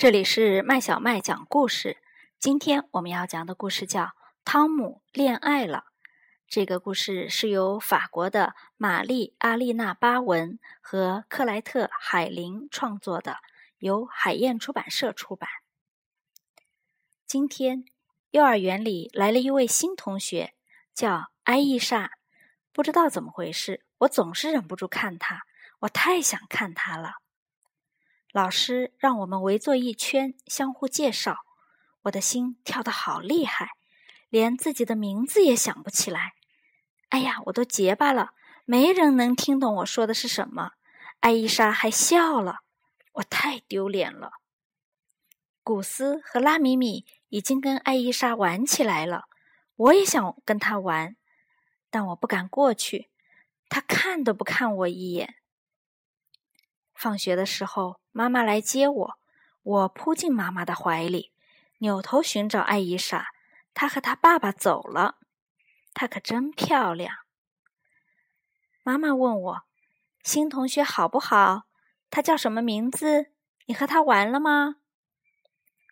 这里是麦小麦讲故事。今天我们要讲的故事叫《汤姆恋爱了》。这个故事是由法国的玛丽·阿丽娜·巴文和克莱特·海林创作的，由海燕出版社出版。今天幼儿园里来了一位新同学，叫艾伊莎。不知道怎么回事，我总是忍不住看她，我太想看她了。老师让我们围坐一圈，相互介绍。我的心跳得好厉害，连自己的名字也想不起来。哎呀，我都结巴了，没人能听懂我说的是什么。艾伊莎还笑了，我太丢脸了。古斯和拉米米已经跟艾伊莎玩起来了，我也想跟他玩，但我不敢过去。他看都不看我一眼。放学的时候。妈妈来接我，我扑进妈妈的怀里，扭头寻找艾伊莎。她和她爸爸走了。她可真漂亮。妈妈问我：“新同学好不好？她叫什么名字？你和她玩了吗？”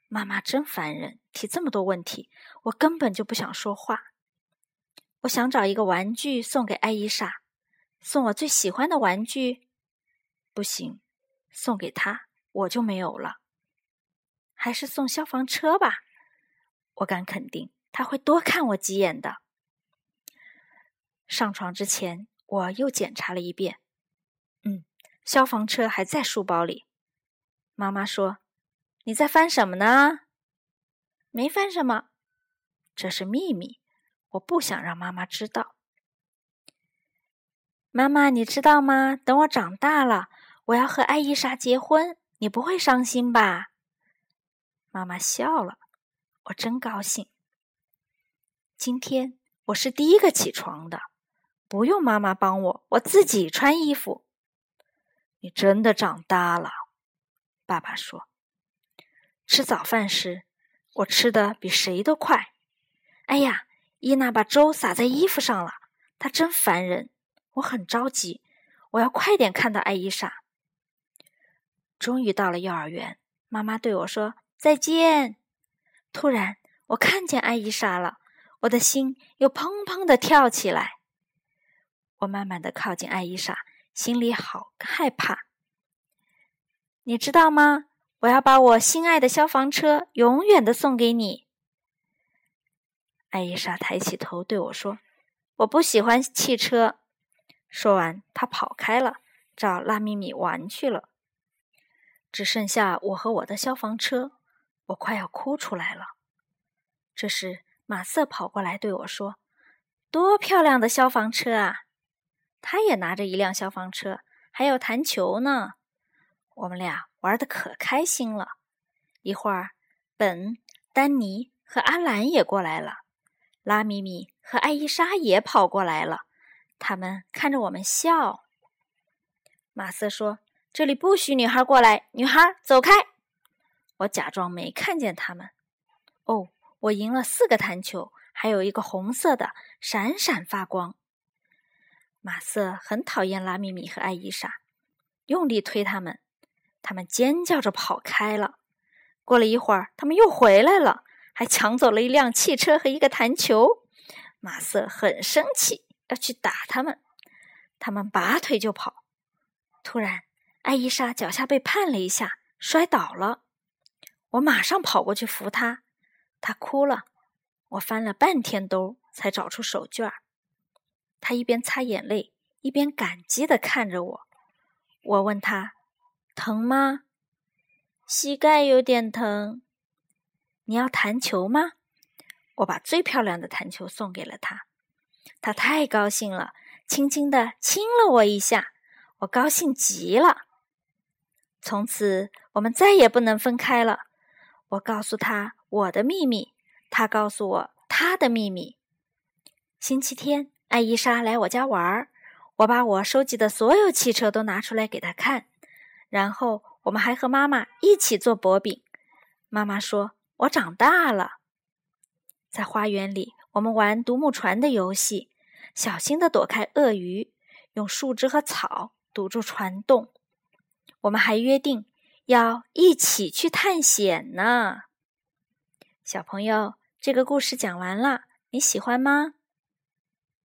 妈妈真烦人，提这么多问题，我根本就不想说话。我想找一个玩具送给艾伊莎，送我最喜欢的玩具。不行。送给他，我就没有了。还是送消防车吧，我敢肯定他会多看我几眼的。上床之前，我又检查了一遍，嗯，消防车还在书包里。妈妈说：“你在翻什么呢？”没翻什么，这是秘密，我不想让妈妈知道。妈妈，你知道吗？等我长大了。我要和艾伊莎结婚，你不会伤心吧？妈妈笑了，我真高兴。今天我是第一个起床的，不用妈妈帮我，我自己穿衣服。你真的长大了，爸爸说。吃早饭时，我吃的比谁都快。哎呀，伊娜把粥洒在衣服上了，她真烦人。我很着急，我要快点看到艾伊莎。终于到了幼儿园，妈妈对我说：“再见。”突然，我看见艾伊莎了，我的心又砰砰的跳起来。我慢慢的靠近艾伊莎，心里好害怕。你知道吗？我要把我心爱的消防车永远的送给你。艾伊莎抬起头对我说：“我不喜欢汽车。”说完，她跑开了，找拉米米玩去了。只剩下我和我的消防车，我快要哭出来了。这时，马瑟跑过来对我说：“多漂亮的消防车啊！”他也拿着一辆消防车，还有弹球呢。我们俩玩的可开心了。一会儿，本、丹尼和阿兰也过来了，拉米米和艾伊莎也跑过来了。他们看着我们笑。马瑟说。这里不许女孩过来，女孩走开！我假装没看见他们。哦，我赢了四个弹球，还有一个红色的，闪闪发光。马瑟很讨厌拉米米和艾伊莎，用力推他们，他们尖叫着跑开了。过了一会儿，他们又回来了，还抢走了一辆汽车和一个弹球。马瑟很生气，要去打他们。他们拔腿就跑。突然。艾伊莎脚下被绊了一下，摔倒了。我马上跑过去扶她，她哭了。我翻了半天兜，才找出手绢儿。她一边擦眼泪，一边感激的看着我。我问她：“疼吗？”“膝盖有点疼。”“你要弹球吗？”我把最漂亮的弹球送给了她。她太高兴了，轻轻的亲了我一下。我高兴极了。从此，我们再也不能分开了。我告诉他我的秘密，他告诉我他的秘密。星期天，艾伊莎来我家玩儿，我把我收集的所有汽车都拿出来给她看，然后我们还和妈妈一起做薄饼。妈妈说：“我长大了。”在花园里，我们玩独木船的游戏，小心的躲开鳄鱼，用树枝和草堵住船洞。我们还约定，要一起去探险呢。小朋友，这个故事讲完了，你喜欢吗？